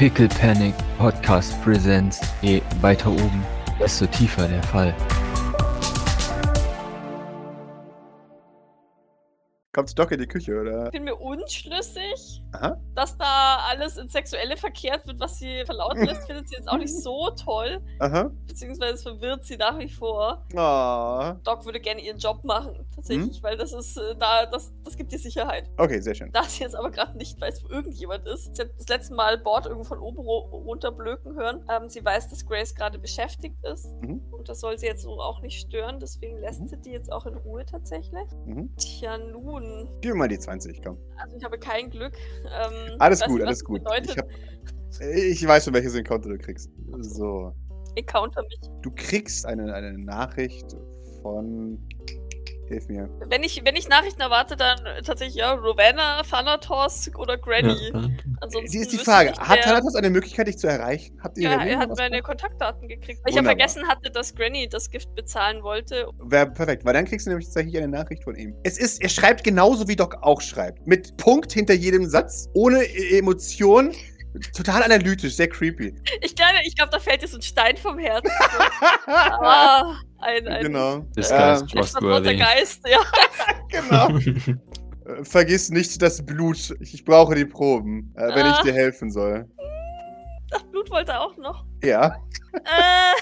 Pickle Panic Podcast Presents. Je weiter oben, desto tiefer der Fall. Kommt Doc in die Küche, oder? Ich bin mir unschlüssig, Aha. dass da alles ins Sexuelle verkehrt wird, was sie verlauten lässt, findet sie jetzt auch nicht so toll. Aha. Beziehungsweise es verwirrt sie nach wie vor. Oh. Doc würde gerne ihren Job machen, tatsächlich, Hm? weil das ist, äh, da, das, das gibt ihr Sicherheit. Okay, sehr schön. Da sie jetzt aber gerade nicht weiß, wo irgendjemand ist. Sie hat das letzte Mal Bord irgendwo von oben ru- runter blöken hören. Ähm, sie weiß, dass Grace gerade beschäftigt ist. Mhm. Und das soll sie jetzt so auch nicht stören. Deswegen lässt Mhm. sie die jetzt auch in Ruhe tatsächlich. Mhm. Tja, nun. Gib mir mal die 20, komm. Also ich habe kein Glück. Ähm, Alles gut, alles gut. Ich, hab, ich weiß schon, welches Encounter du kriegst. So. Encounter mich. Du kriegst eine, eine Nachricht von. Hilf mir. Wenn ich, wenn ich Nachrichten erwarte, dann tatsächlich ja Rowena, Thanatos oder Granny. Ansonsten Sie ist die Frage. Hat Thanatos eine Möglichkeit, dich zu erreichen? Habt ihr Ja, er hat meine Kontaktdaten gekriegt. Weil ich ja Wunderbar. vergessen hatte, dass Granny das Gift bezahlen wollte. Wäre perfekt, weil dann kriegst du nämlich tatsächlich eine Nachricht von ihm. Es ist, er schreibt genauso wie Doc auch schreibt. Mit Punkt hinter jedem Satz, ohne E- Emotion. Total analytisch, sehr creepy. Ich glaube, ich glaub, da fällt dir so ein Stein vom Herzen. ah, ein, ein genau. This Äh, trustworthy. Geist, ja. genau. Äh, Vergiss nicht das Blut. Ich, ich brauche die Proben, äh, wenn ich Ah. dir helfen soll. Ach, Blut wollte er auch noch. Ja. Äh,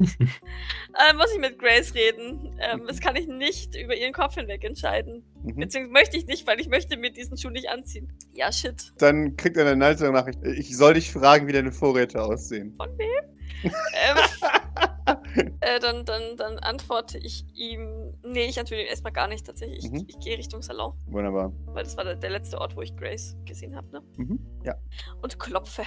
äh, muss ich mit Grace reden. Ähm, das kann ich nicht über ihren Kopf hinweg entscheiden. Mhm. Beziehungsweise möchte ich nicht, weil ich möchte mir diesen Schuh nicht anziehen. Ja, shit. Dann kriegt er eine weitere Nachricht. Ich soll dich fragen, wie deine Vorräte aussehen. Von wem? ähm, äh, dann, dann, dann antworte ich ihm. Nee, ich antworte ihm erstmal gar nicht tatsächlich. Ich, Mhm. ich gehe Richtung Salon, Wunderbar. weil das war der, der letzte Ort, wo ich Grace gesehen habe, ne? Mhm. Ja, Und klopfe.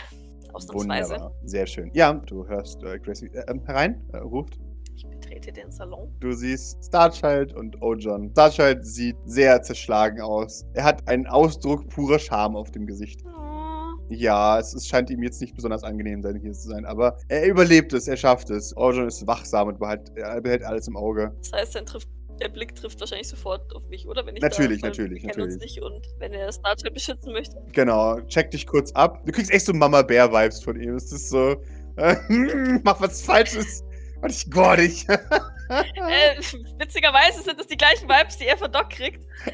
Ausnahmsweise. wunderbar. Sehr schön. Ja, du hörst äh, Gracie äh, ähm, herein, äh, ruft. Ich betrete den Salon. Du siehst Starchild und Ojon. Starchild sieht sehr zerschlagen aus. Er hat einen Ausdruck purer Scham auf dem Gesicht. Oh, Ja, es, es scheint ihm jetzt nicht besonders angenehm sein, hier zu sein, aber er überlebt es, er schafft es. Ojon ist wachsam und behält, er behält alles im Auge. das heißt, dann trifft, der Blick trifft wahrscheinlich sofort auf mich, oder? Wenn ich Natürlich, da, natürlich, kennen uns natürlich. nicht und wenn er Starchild beschützen möchte. Genau, check dich kurz ab. Du kriegst echt so Mama-Bär-Vibes von ihm. Es ist so, äh, mach was Falsches und ich gore dich. Äh, witzigerweise sind das die gleichen Vibes, die er von Doc kriegt,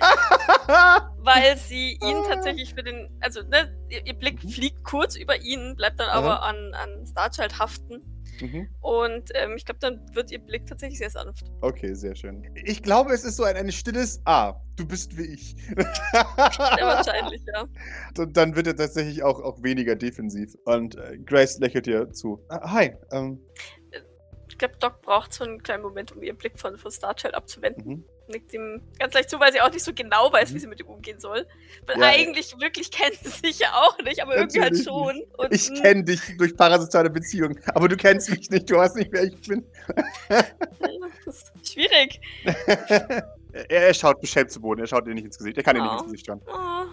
weil sie ihn Ah. tatsächlich für den, also ne, ihr, ihr Blick fliegt kurz über ihn, bleibt dann aber an, an Starchild haften Mhm. und ähm, ich glaube, dann wird ihr Blick tatsächlich sehr sanft. Okay, sehr schön. Ich glaube, es ist so ein, ein stilles Ah, du bist wie ich. Sehr wahrscheinlich, ja. Und dann wird er tatsächlich auch, auch weniger defensiv. Und äh, Grace lächelt dir zu. Ah, hi. Ähm, glaube, Doc braucht so einen kleinen Moment, um ihren Blick von, von Starchild abzuwenden. mhm. Nickt ihm ganz leicht zu, weil sie auch nicht so genau weiß, wie Mhm. sie mit ihm umgehen soll. Weil Ja, eigentlich wirklich kennt sie sich ja auch nicht, aber irgendwie halt Natürlich schon. Und, Ich mm, kenne dich durch parasitale Beziehungen, aber du kennst mich nicht, du weißt nicht, wer ich bin. Das ist schwierig. er, er schaut beschämt zu Boden, er schaut dir nicht ins Gesicht, er kann dir nicht Oh. ins Gesicht schauen. Oh,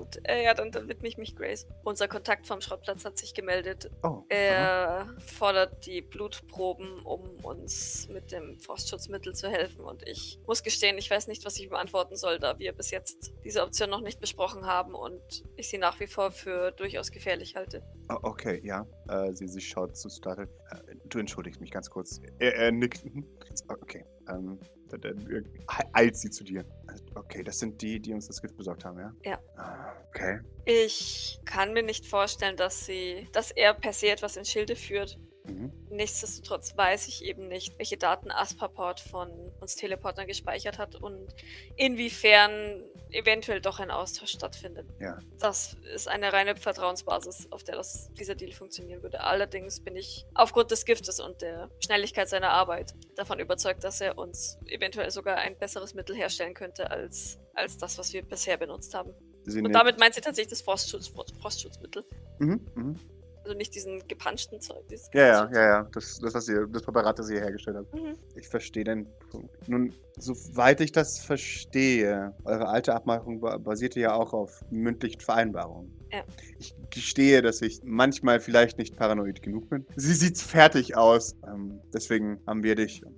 gut. Äh, ja, dann, dann widme ich mich Grace. Unser Kontakt vom Schrottplatz hat sich gemeldet. Oh. aha. Er fordert die Blutproben, um uns mit dem Frostschutzmittel zu helfen. Und ich muss gestehen, ich weiß nicht, was ich ihm antworten soll, da wir bis jetzt diese Option noch nicht besprochen haben und ich sie nach wie vor für durchaus gefährlich halte. Oh, okay, ja. Äh, sie, sie schaut zu Startle. Äh, du entschuldigst mich ganz kurz. Er, er nickt. Okay. Ähm, äh, eilt sie zu dir. Okay, das sind die, die uns das Gift besorgt haben, ja? Ja. Ah, Okay. Ich kann mir nicht vorstellen, dass sie, dass er per se etwas in Schilde führt. Mhm. Nichtsdestotrotz weiß ich eben nicht, welche Daten Aspaport von uns Teleportern gespeichert hat und inwiefern eventuell doch ein Austausch stattfindet. Ja. Das ist eine reine Vertrauensbasis, auf der das, dieser Deal funktionieren würde. Allerdings bin ich aufgrund des Giftes und der Schnelligkeit seiner Arbeit davon überzeugt, dass er uns eventuell sogar ein besseres Mittel herstellen könnte als, als das, was wir bisher benutzt haben. Sie Und damit meint sie tatsächlich das Frostschutz, Frost- Frostschutzmittel. Mhm. Mhm. Also nicht diesen gepanschten Zeug. Ja, ja, ja, ja. Das, das, was ihr, das Präparat, das ihr hergestellt habt. Mhm. Ich verstehe den Punkt. Nun, soweit ich das verstehe, eure alte Abmachung ba- basierte ja auch auf mündlichen Vereinbarungen. Ja. Ich gestehe, dass ich manchmal vielleicht nicht paranoid genug bin. Sie sieht fertig aus. Ähm, deswegen haben wir dich und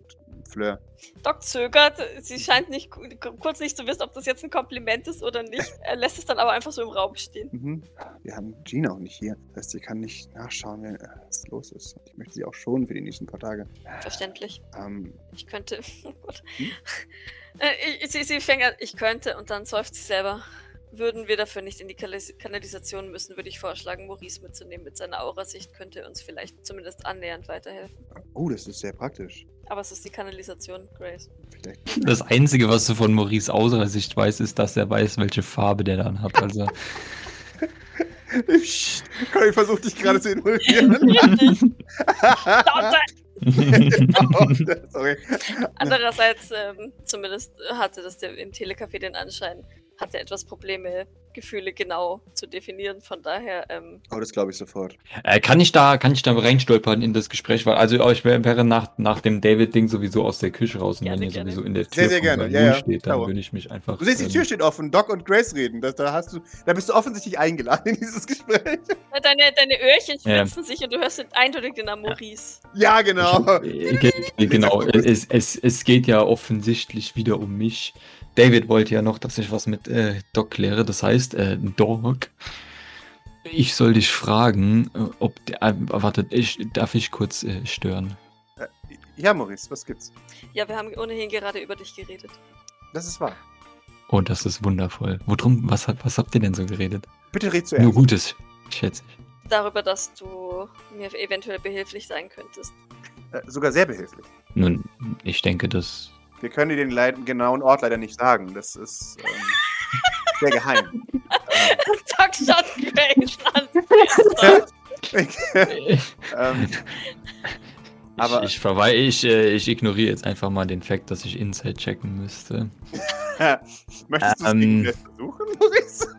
Fleur. Doc zögert. Sie scheint nicht kurz nicht zu wissen, ob das jetzt ein Kompliment ist oder nicht. Er lässt es dann aber einfach so im Raum stehen. Mhm. Wir haben Gina auch nicht hier. Das heißt, sie kann nicht nachschauen, wenn, äh, was los ist. Ich möchte sie auch schonen für die nächsten paar Tage. Verständlich. Ähm, Ich könnte. Oh. Hm? Äh, ich, sie, sie fängt an, ich könnte und dann seufzt sie selber. Würden wir dafür nicht in die Kanalisation müssen, würde ich vorschlagen, Maurice mitzunehmen. Mit seiner Aurasicht könnte er uns vielleicht zumindest annähernd weiterhelfen. oh, das ist sehr praktisch. Aber es ist die Kanalisation, Grace. Vielleicht. Das Einzige, was du von Maurice Außersicht weißt, ist, dass er weiß, welche Farbe der dann hat. Also, Ich versuche dich gerade zu involvieren. Sorry. Andererseits, ähm, zumindest hatte das der, im Telecafé den Anschein, hatte etwas Probleme, Gefühle genau zu definieren. Von daher, ähm, Oh, das glaube ich sofort. äh, kann ich da, kann ich da reinstolpern in das Gespräch? Weil, also ich wär- wäre nach, nach dem David-Ding sowieso aus der Küche raus und Gerne, wenn ihr gerne. sowieso in der Tür Sehr, sehr gerne. Ja, ja. steht, dann würde ich mich einfach. Du siehst, die ähm, Tür steht offen. Doc und Grace reden. Das, da, hast du, da bist du offensichtlich eingeladen in dieses Gespräch. deine, deine Öhrchen Ja. spitzen sich und du hörst eindeutig den Namen Maurice. Ja, genau. Äh, ge- genau, es, es, es geht ja offensichtlich wieder um mich. David wollte ja noch, dass ich was mit äh, Doc kläre. Das heißt, äh, Doc, ich soll dich fragen, äh, ob der, äh, wartet, ich, darf ich kurz äh, stören? Ja, Maurice, was gibt's? Ja, wir haben ohnehin gerade über dich geredet. Das ist wahr. Oh, das ist wundervoll. Worum, was, habt- was habt ihr denn so geredet? Bitte red zuerst. Nur Gutes, schätze ich. Darüber, dass du mir eventuell behilflich sein könntest. Äh, sogar sehr behilflich. Nun, ich denke, das. Wir können dir den genauen Ort leider nicht sagen. Das ist ähm, sehr geheim. Doc schaut Grace ähm, Aber- ich, ich, verwei ich, äh, ich ignoriere jetzt einfach mal den Fakt, dass ich Inside checken müsste. möchtest du es Ähm. versuchen, Maurice?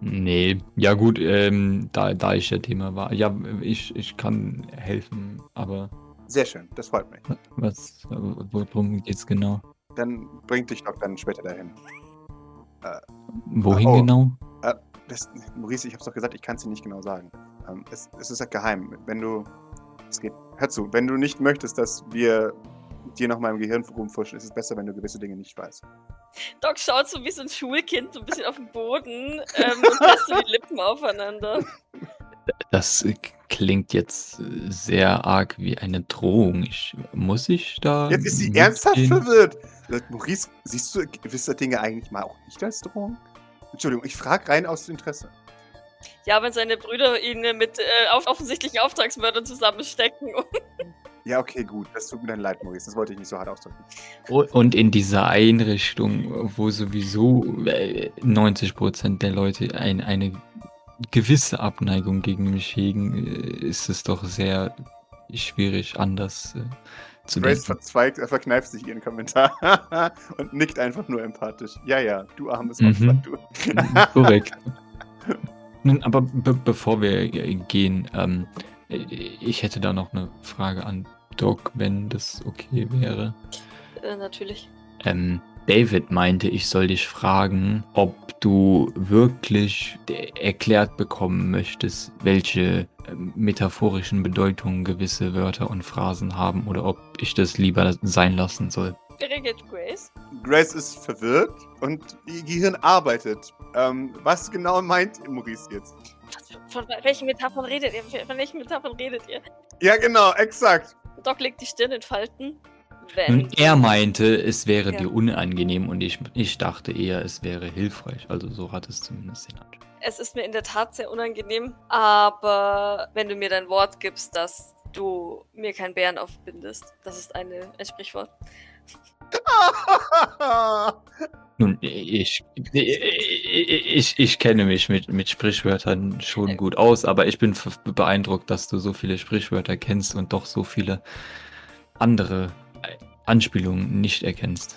Nee, ja gut, ähm, da, da ich ja Thema war. Ja, ich, ich kann helfen, aber Sehr schön, das freut mich. was, worum geht's genau? Dann bringt dich Doc dann später dahin. Wohin Oh. genau? Das, Maurice, ich hab's doch gesagt, ich kann es dir nicht genau sagen. Ähm, es, es ist halt geheim. Wenn du. Es geht. Hör zu, wenn du nicht möchtest, dass wir dir noch mal im Gehirn rumfuschen, ist es besser, wenn du gewisse Dinge nicht weißt. Doc schaut so wie so ein Schulkind, so ein bisschen auf den Boden ähm, und presst so die Lippen aufeinander. Das äh, klingt jetzt äh, sehr arg wie eine Drohung. Ich, muss ich da. Jetzt ist sie mitgehen? ernsthaft verwirrt. Maurice, siehst du gewisse Dinge eigentlich mal auch nicht als Drohung? Entschuldigung, ich frage rein aus Interesse. Ja, wenn seine Brüder ihn äh, mit äh, auf offensichtlichen Auftragsmördern zusammenstecken. Ja, okay, gut. Das tut mir dann leid, Maurice. Das wollte ich nicht so hart ausdrücken. Und in dieser Einrichtung, wo sowieso äh, 90% der Leute ein, eine gewisse Abneigung gegen mich hegen, äh, ist es doch sehr schwierig, anders äh, zu Grace denken. verzweigt, er verkneift sich ihren Kommentar und nickt einfach nur empathisch. Ja, ja, du armes Mhm. Opfer, du. Korrekt. Nun, aber be bevor wir äh, gehen, ähm, äh, ich hätte da noch eine Frage an Doc, wenn das okay wäre. Äh, natürlich. Ähm, David meinte, ich soll dich fragen, ob du wirklich erklärt bekommen möchtest, welche ähm, metaphorischen Bedeutungen gewisse Wörter und Phrasen haben oder ob ich das lieber sein lassen soll. Reagiert Grace? Grace ist verwirrt und ihr Gehirn arbeitet. Ähm, was genau meint Maurice jetzt? Von welchen Metaphern redet ihr? Von welchen Metaphern redet ihr? Ja, genau, exakt. Doc legt die Stirn in Falten. Wenn. Nun, er meinte, es wäre Ja. dir unangenehm und ich, ich dachte eher, es wäre hilfreich. Also so hat es zumindest den Anschein. Es ist mir in der Tat sehr unangenehm, aber wenn du mir dein Wort gibst, dass du mir keinen Bären aufbindest, das ist eine, ein Sprichwort. Nun, ich, ich, ich, kenne mich mit, mit Sprichwörtern schon gut aus, aber ich bin beeindruckt, dass du so viele Sprichwörter kennst und doch so viele andere Anspielungen nicht erkennst.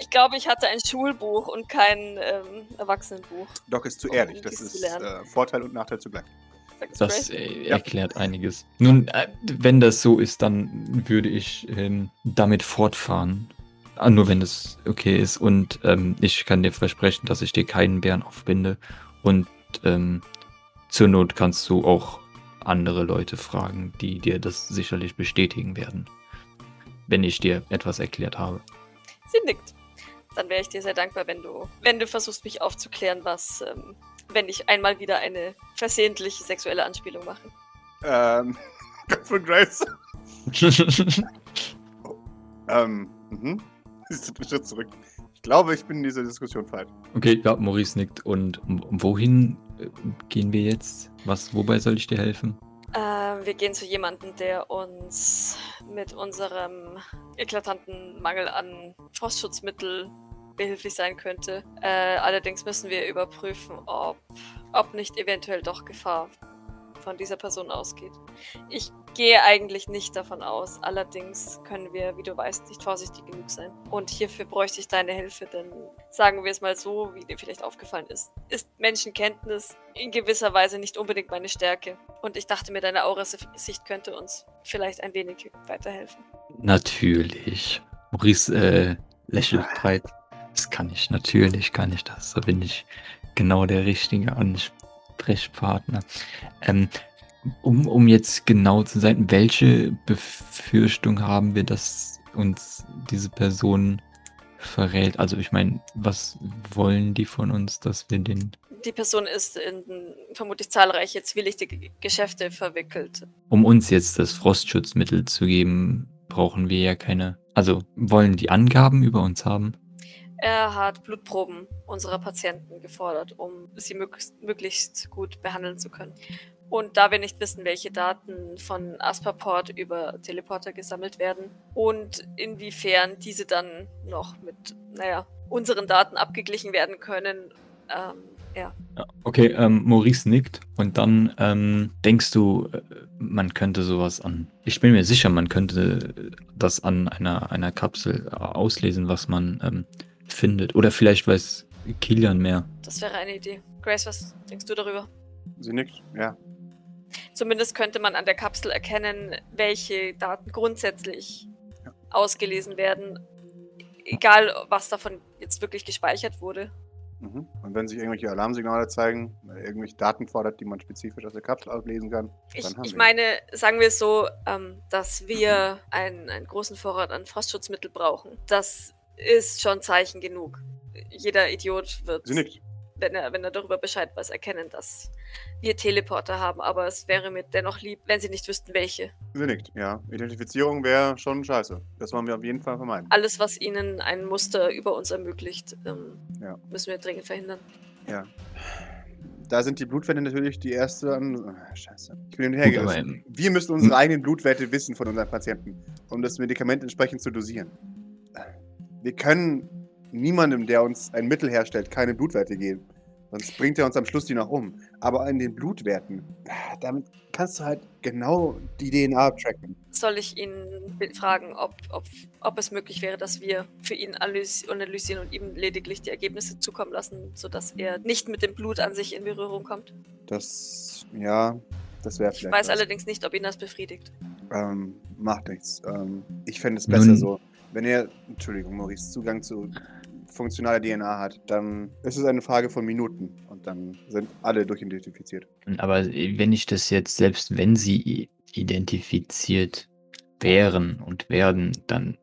Ich glaube, ich hatte ein Schulbuch und kein ähm, Erwachsenenbuch. Doc ist zu Um ehrlich. Das ist äh, Vorteil und Nachteil zugleich. Das äh, Ja. erklärt einiges. Nun, äh, wenn das so ist, dann würde ich ähm, damit fortfahren. Ah, nur wenn das okay ist. Und ähm, ich kann dir versprechen, dass ich dir keinen Bären aufbinde. Und ähm, zur Not kannst du auch andere Leute fragen, die dir das sicherlich bestätigen werden. Wenn ich dir etwas erklärt habe. Sie nickt. Dann wäre ich dir sehr dankbar, wenn du, wenn du versuchst, mich aufzuklären, was, ähm, wenn ich einmal wieder eine versehentliche sexuelle Anspielung mache. Ähm, von Grace. ähm, mhm. Einen Schritt zurück. Ich glaube, ich bin in dieser Diskussion falsch. Okay, ja, Maurice nickt. Und wohin äh, gehen wir jetzt? Was, wobei soll ich dir helfen? Äh, wir gehen zu jemandem, der uns mit unserem eklatanten Mangel an Frostschutzmittel behilflich sein könnte. Äh, allerdings müssen wir überprüfen, ob, ob nicht eventuell doch Gefahr von dieser Person ausgeht. Ich gehe eigentlich nicht davon aus. Allerdings können wir, wie du weißt, nicht vorsichtig genug sein. Und hierfür bräuchte ich deine Hilfe, denn sagen wir es mal so, wie dir vielleicht aufgefallen ist, ist Menschenkenntnis in gewisser Weise nicht unbedingt meine Stärke. Und ich dachte mir, deine Aura-Sicht könnte uns vielleicht ein wenig weiterhelfen. Natürlich. Maurice äh, lächelt breit. Das kann ich, natürlich kann ich das. Da bin ich genau der richtige Ansprechpartner. Ähm, um, um jetzt genau zu sein, welche Befürchtung haben wir, dass uns diese Person verrät? Also ich meine, was wollen die von uns, dass wir den... Die Person ist in vermutlich zahlreiche zwielichtige Geschäfte verwickelt. Um uns jetzt das Frostschutzmittel zu geben, brauchen wir ja keine... Also wollen die Angaben über uns haben? Er hat Blutproben unserer Patienten gefordert, um sie möglichst, gut behandeln zu können. Und da wir nicht wissen, welche Daten von Asperport über Teleporter gesammelt werden und inwiefern diese dann noch mit, naja, unseren Daten abgeglichen werden können, ähm, ja. Okay, ähm, Maurice nickt und dann ähm, denkst du, äh, man könnte sowas an. Ich bin mir sicher, man könnte das an einer, einer Kapsel auslesen, was man ähm, findet. Oder vielleicht weiß Kilian mehr. Das wäre eine Idee. Grace, was denkst du darüber? Sie nickt, ja. Zumindest könnte man an der Kapsel erkennen, welche Daten grundsätzlich ja. ausgelesen werden, egal was davon jetzt wirklich gespeichert wurde. Mhm. Und wenn sich irgendwelche Alarmsignale zeigen, irgendwelche Daten fordert, die man spezifisch aus der Kapsel auslesen kann, ich, dann haben ich wir meine, sagen wir es so, ähm, dass wir einen, einen großen Vorrat an Frostschutzmittel brauchen. Das ist schon Zeichen genug. Jeder Idiot wird, wenn er, wenn er darüber Bescheid weiß, erkennen, dass wir Teleporter haben. Aber es wäre mir dennoch lieb, wenn sie nicht wüssten, welche. Sie nickt, ja. Identifizierung wäre schon scheiße. Das wollen wir auf jeden Fall vermeiden. Alles, was ihnen ein Muster über uns ermöglicht, ähm, ja. müssen wir dringend verhindern. Ja. Da sind die Blutwerte natürlich die erste an. Oh, scheiße. Ich bin hinterhergerissen. Wir müssen unsere hm? eigenen Blutwerte wissen von unseren Patienten, um das Medikament entsprechend zu dosieren wir können niemandem, der uns ein Mittel herstellt, keine Blutwerte geben. Sonst bringt er uns am Schluss die noch um. Aber in den Blutwerten, damit kannst du halt genau die DNA tracken. Soll ich ihn fragen, ob, ob, ob es möglich wäre, dass wir für ihn analysieren und ihm lediglich die Ergebnisse zukommen lassen, sodass er nicht mit dem Blut an sich in Berührung kommt? Das, ja, das wäre vielleicht. Ich weiß was. allerdings nicht, ob ihn das befriedigt. Ähm, macht nichts. Ähm, ich fände es besser Nun, so. Wenn er, Entschuldigung, Maurice, Zugang zu funktionaler DNA hat, dann ist es eine Frage von Minuten und dann sind alle durchidentifiziert. Aber wenn ich das jetzt, selbst wenn sie identifiziert wären und werden, dann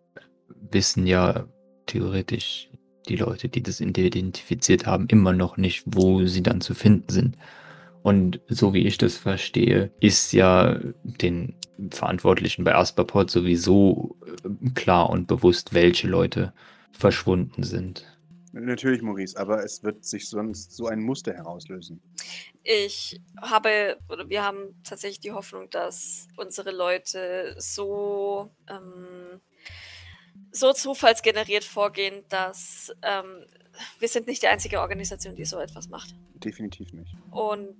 wissen ja theoretisch die Leute, die das identifiziert haben, immer noch nicht, wo sie dann zu finden sind. Und so wie ich das verstehe, ist ja den Verantwortlichen bei Asperport sowieso äh, klar und bewusst, welche Leute verschwunden sind. Natürlich, Maurice, aber es wird sich sonst so ein Muster herauslösen. Ich habe, oder wir haben tatsächlich die Hoffnung, dass unsere Leute so, ähm, so zufallsgeneriert vorgehen, dass ähm, wir sind nicht die einzige Organisation, die so etwas macht. Definitiv nicht. Und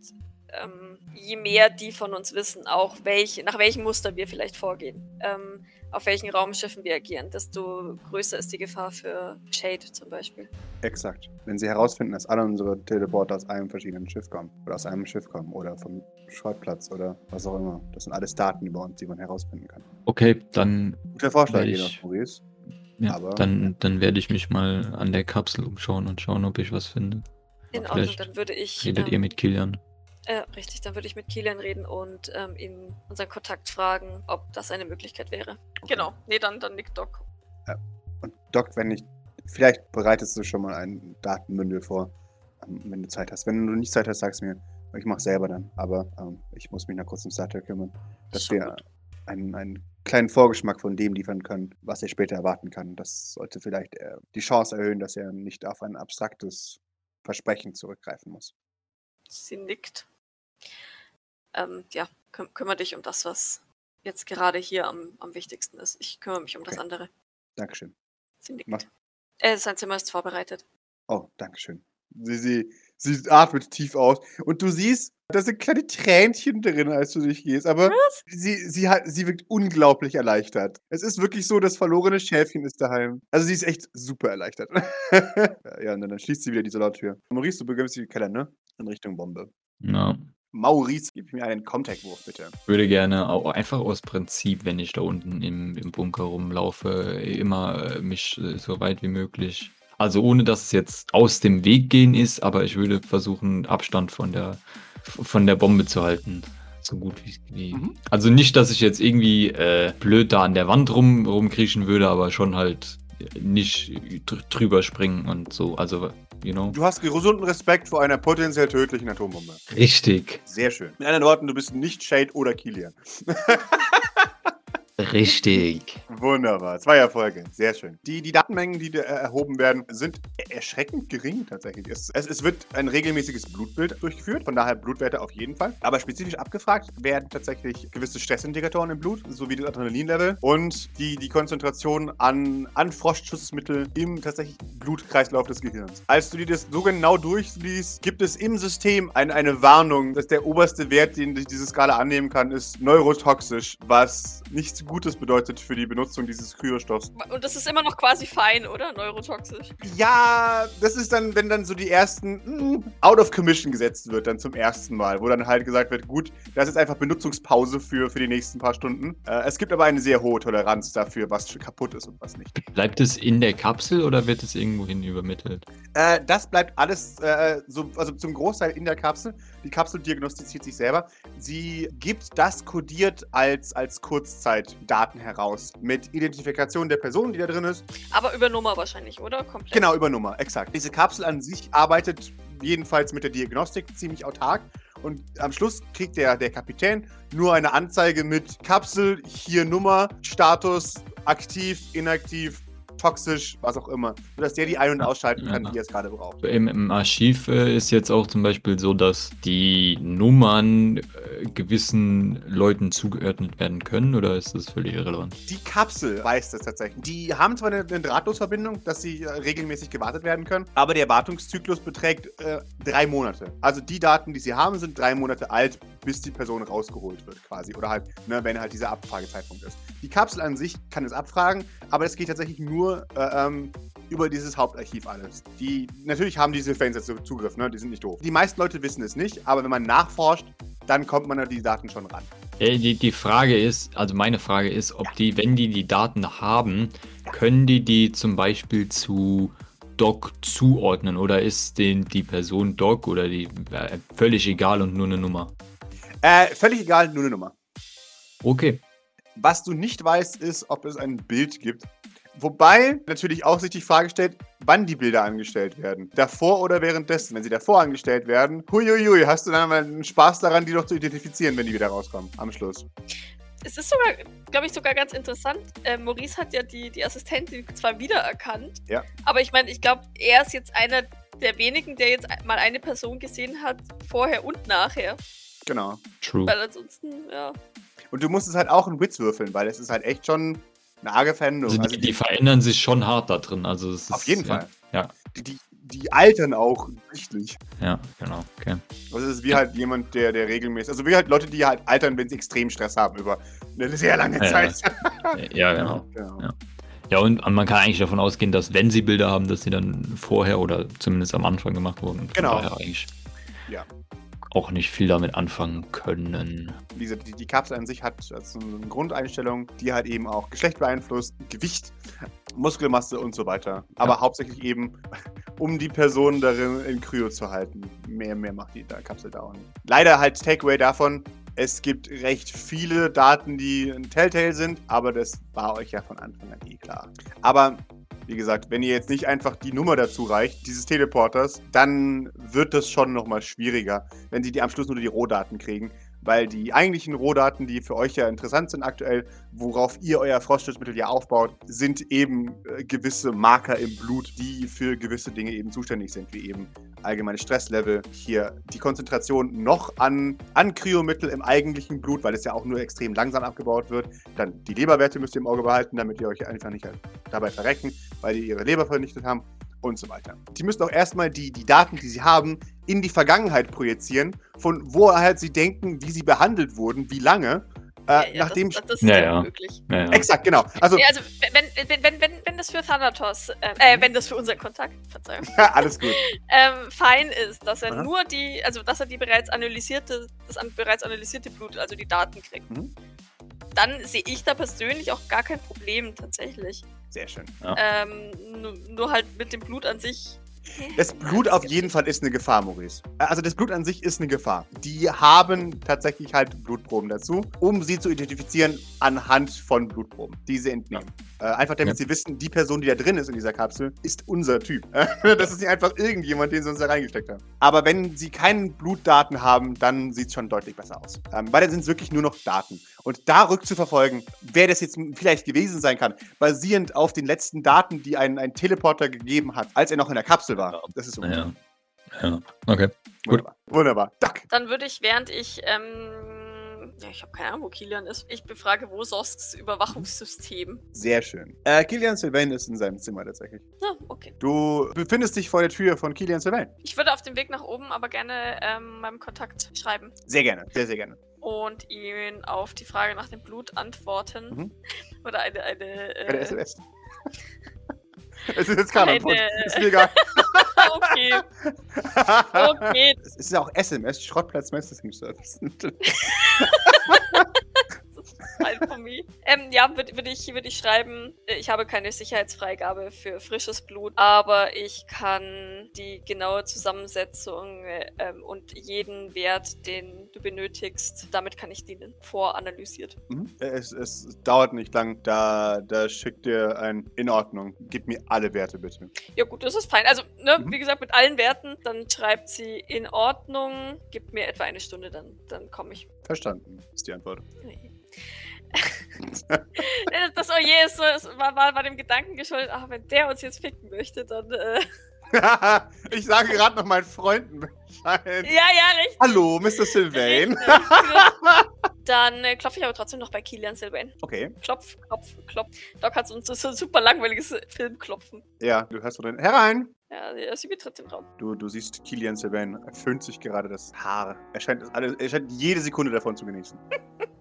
ähm, je mehr die von uns wissen, auch welche, nach welchem Muster wir vielleicht vorgehen, ähm, auf welchen Raumschiffen wir agieren, desto größer ist die Gefahr für Shade zum Beispiel. Exakt. Wenn sie herausfinden, dass alle unsere Teleporter aus einem verschiedenen Schiff kommen oder aus einem Schiff kommen oder vom Schrottplatz oder was auch immer, das sind alles Daten über uns, die man herausfinden kann. Okay, dann. Guter Vorschlag, ich... Maurice. Ja, Aber, dann, dann werde ich mich mal an der Kapsel umschauen und schauen, ob ich was finde. In Ordnung, dann würde ich. Redet ähm, ihr mit Kilian? Äh, richtig, dann würde ich mit Kilian reden und ähm, ihn unseren Kontakt fragen, ob das eine Möglichkeit wäre. Genau. Nee, dann, dann nickt Doc. Und Doc, wenn ich. Vielleicht bereitest du schon mal ein Datenbündel vor, ähm, wenn du Zeit hast. Wenn du nicht Zeit hast, sag's mir. Ich mach's selber dann. Aber ähm, ich muss mich noch kurz um Starter kümmern, dass Schon wir gut. einen, einen kleinen Vorgeschmack von dem liefern können, was er später erwarten kann. Das sollte vielleicht äh, die Chance erhöhen, dass er nicht auf ein abstraktes Versprechen zurückgreifen muss. Sie nickt. Ähm, ja, küm kümmere dich um das, was jetzt gerade hier am, am wichtigsten ist. Ich kümmere mich um das Okay. andere. Dankeschön. Sie nickt. Mach- Äh, sein Zimmer ist vorbereitet. Oh, Dankeschön. Sie, sie, sie atmet tief aus. Und du siehst, da sind kleine Tränchen drin, als du dich gehst. Aber sie, sie, hat, sie wirkt unglaublich erleichtert. Es ist wirklich so, das verlorene Schäfchen ist daheim. Also sie ist echt super erleichtert. ja, und dann, dann schließt sie wieder die Solartür. Maurice, du begibst dich in den Keller, ne? In Richtung Bombe. Ja. Maurice, gib mir einen Contact-Wurf, bitte. würde gerne auch einfach aus Prinzip, wenn ich da unten im, im Bunker rumlaufe, immer äh, mich äh, so weit wie möglich. Also ohne dass es jetzt aus dem Weg gehen ist, aber ich würde versuchen, Abstand von der von der Bombe zu halten. So gut wie. Mhm. Also nicht, dass ich jetzt irgendwie äh, blöd da an der Wand rum, rumkriechen würde, aber schon halt nicht dr drüber springen und so. Also, you know. Du hast gesunden Respekt vor einer potenziell tödlichen Atombombe. Richtig. Sehr schön. Mit anderen Worten, du bist nicht Shade oder Kilian. Richtig. Wunderbar. Zwei Erfolge. Sehr schön. Die, die Datenmengen, die äh, erhoben werden, sind er- erschreckend gering tatsächlich. Es, es, es wird ein regelmäßiges Blutbild durchgeführt, von daher Blutwerte auf jeden Fall. Aber spezifisch abgefragt werden tatsächlich gewisse Stressindikatoren im Blut, sowie das Adrenalinlevel und die, die Konzentration an, an Frostschutzmittel im tatsächlich Blutkreislauf des Gehirns. Als du dir das so genau durchliest, gibt es im System ein, eine Warnung, dass der oberste Wert, den die- diese Skala annehmen kann, ist neurotoxisch, was nichts Gutes bedeutet für die Benutzung dieses Kryostoffs. Und das ist immer noch quasi fein, oder? Neurotoxisch. Ja, das ist dann, wenn dann so die ersten mm, out of commission gesetzt wird, dann zum ersten Mal, wo dann halt gesagt wird, gut, das ist einfach Benutzungspause für, für die nächsten paar Stunden. Äh, es gibt aber eine sehr hohe Toleranz dafür, was kaputt ist und was nicht. Bleibt es in der Kapsel oder wird es irgendwohin übermittelt? Äh, das bleibt alles äh, so, also zum Großteil in der Kapsel. Die Kapsel diagnostiziert sich selber. Sie gibt das kodiert als, als Kurzzeitdaten heraus mit Identifikation der Person, die da drin ist, Aber über Nummer wahrscheinlich, oder? Komplett. Genau, über Nummer, exakt. Diese Kapsel an sich arbeitet jedenfalls mit der Diagnostik ziemlich autark. Und am Schluss kriegt der, der Kapitän nur eine Anzeige mit Kapsel, hier Nummer, Status, aktiv, inaktiv, toxisch, was auch immer. Sodass der die ein- und ausschalten kann, Ja. wie er es gerade braucht. Im, Im Archiv äh, ist jetzt auch zum Beispiel so, dass die Nummern äh, gewissen Leuten zugeordnet werden können oder ist das völlig irrelevant? Die Kapsel weiß das tatsächlich. Die haben zwar eine, eine Drahtlosverbindung, dass sie äh, regelmäßig gewartet werden können, aber der Wartungszyklus beträgt äh, drei Monate. Also die Daten, die sie haben, sind drei Monate alt, bis die Person rausgeholt wird quasi. Oder halt, ne, wenn halt dieser Abfragezeitpunkt ist. Die Kapsel an sich kann es abfragen, aber es geht tatsächlich nur äh, ähm, über dieses Hauptarchiv alles. Die, natürlich haben diese Fans jetzt Zugriff, ne? Die sind nicht doof. Die meisten Leute wissen es nicht, aber wenn man nachforscht, dann kommt man an die Daten schon ran. Äh, die, die Frage ist, also meine Frage ist, ob die, wenn die die Daten haben, können die die zum Beispiel zu Doc zuordnen oder ist den die Person Doc oder die äh, völlig egal und nur eine Nummer? Äh, völlig egal, nur eine Nummer. Okay. Was du nicht weißt, ist, ob es ein Bild gibt. Wobei natürlich auch sich die Frage stellt, wann die Bilder angestellt werden. Davor oder währenddessen. Wenn sie davor angestellt werden, huiuiui, hast du dann mal einen Spaß daran, die noch zu identifizieren, wenn die wieder rauskommen am Schluss. Es ist sogar, glaube ich, sogar ganz interessant. Äh, Maurice hat ja die, die Assistentin zwar wiedererkannt, Ja. aber ich meine, ich glaube, er ist jetzt einer der wenigen, der jetzt mal eine Person gesehen hat, vorher und nachher. Genau. True. Weil ansonsten, ja. Und du musst es halt auch in Wits würfeln, weil es ist halt echt schon eine arge Veränderung. Also die, die verändern sich schon hart da drin. Also es ist, auf jeden ja, Fall. Ja, Die, die, die altern auch richtig. ja, genau. Okay. Also es ist wie halt jemand, der, der regelmäßig, also wie halt Leute, die halt altern, wenn sie extrem Stress haben über eine sehr lange Ja, Zeit. Ja, genau. genau. Ja. Ja, und man kann eigentlich davon ausgehen, dass wenn sie Bilder haben, dass sie dann vorher oder zumindest am Anfang gemacht wurden. Von Genau. daher eigentlich Ja. Auch nicht viel damit anfangen können. Wie gesagt, die, die Kapsel an sich hat also eine Grundeinstellung, die halt eben auch Geschlecht beeinflusst, Gewicht, Muskelmasse und so weiter. Aber Ja. hauptsächlich eben, um die Person darin in Kryo zu halten. mehr, mehr macht die da Kapsel dauern. Leider halt Takeaway davon, es gibt recht viele Daten, die ein Telltale sind, aber das war euch ja von Anfang an eh klar. Aber wie gesagt, wenn ihr jetzt nicht einfach die Nummer dazu reicht, dieses Teleporters, dann wird das schon nochmal schwieriger, wenn sie die am Schluss nur die Rohdaten kriegen weil die eigentlichen Rohdaten, die für euch ja interessant sind aktuell, worauf ihr euer Frostschutzmittel ja aufbaut, sind eben äh, gewisse Marker im Blut, die für gewisse Dinge eben zuständig sind, wie eben allgemeine Stresslevel, hier die Konzentration noch an, an Kryomittel im eigentlichen Blut, weil es ja auch nur extrem langsam abgebaut wird. Dann die Leberwerte müsst ihr im Auge behalten, damit ihr euch einfach nicht dabei verrecken, weil die ihre Leber vernichtet haben und so weiter. Die müssen auch erstmal die, die Daten, die sie haben, in die Vergangenheit projizieren, von woher halt sie denken, wie sie behandelt wurden, wie lange. Äh, ja, ja, nachdem das, das ist ja, ja. möglich. Ja, Exakt, genau. Also, also wenn, wenn, wenn, wenn, wenn das für Thanatos, äh, äh, wenn das für unseren Kontakt, Verzeihung. alles gut. ähm, fein ist, dass er Aha. nur die, also dass er die bereits analysierte, das bereits analysierte Blut, also die Daten kriegt. Mhm. Dann sehe ich da persönlich auch gar kein Problem tatsächlich. Sehr schön. Ähm, nur, nur halt mit dem Blut an sich das Blut auf jeden Fall ist eine Gefahr, Maurice. Also das Blut an sich ist eine Gefahr. Die haben tatsächlich halt Blutproben dazu, um sie zu identifizieren anhand von Blutproben, die sie entnehmen. Äh, einfach damit ja. sie wissen, die Person, die da drin ist in dieser Kapsel, ist unser Typ. das ist nicht einfach irgendjemand, den sie uns da reingesteckt haben. Aber wenn sie keine Blutdaten haben, dann sieht es schon deutlich besser aus. Ähm, weil dann sind es wirklich nur noch Daten. Und da rückzuverfolgen, wer das jetzt vielleicht gewesen sein kann, basierend auf den letzten Daten, die ein, ein Teleporter gegeben hat, als er noch in der Kapsel war. Das ist so. Ja. ja. Okay. Wunderbar. Wunderbar. Danke. Dann würde ich, während ich ähm ja, ich habe keine Ahnung, wo Kilian ist. Ich befrage Wososks Überwachungssystem. Sehr schön. Äh, Kilian Sylvain ist in seinem Zimmer tatsächlich. Ah, okay. Du befindest dich vor der Tür von Kilian Sylvain. Ich würde auf dem Weg nach oben aber gerne ähm, meinem Kontakt schreiben. Sehr gerne, sehr, sehr gerne. Und ihn auf die Frage nach dem Blut antworten. Mhm. Oder eine. Eine, äh, eine SMS. es ist jetzt keine Antwort. Ist mir egal. okay. Okay. Es ist ja auch SMS, Schrottplatz Messaging Service. Me. Ähm, ja, würde würd ich, würd ich schreiben, äh, ich habe keine Sicherheitsfreigabe für frisches Blut, aber ich kann die genaue Zusammensetzung ähm, und jeden Wert, den du benötigst, damit kann ich dienen. Voranalysiert. Mhm. Es, es dauert nicht lang, da, da schickt dir ein in Ordnung. Gib mir alle Werte bitte. Ja gut, das ist fein. Also, ne, mhm. wie gesagt, mit allen Werten, dann schreibt sie in Ordnung, gib mir etwa eine Stunde, dann, dann komme ich. Verstanden, ist die Antwort. Nee. Das Oje oh ist so, es war, war, war dem Gedanken geschuldet, ach, wenn der uns jetzt ficken möchte, dann. Äh... ich sage gerade noch meinen Freunden Bescheid. Ja, ja, richtig. Hallo, Mr. Sylvain. Dann äh, klopfe ich aber trotzdem noch bei Kilian Sylvain. Okay. Klopf, klopf, klopf. Doc hat so ein super langweiliges Filmklopfen. Ja, du hörst so den. Herein! Ja, sie betritt den Raum. Du, du siehst Kilian Sylvain, er föhnt sich gerade das Haar. Er scheint, er scheint jede Sekunde davon zu genießen.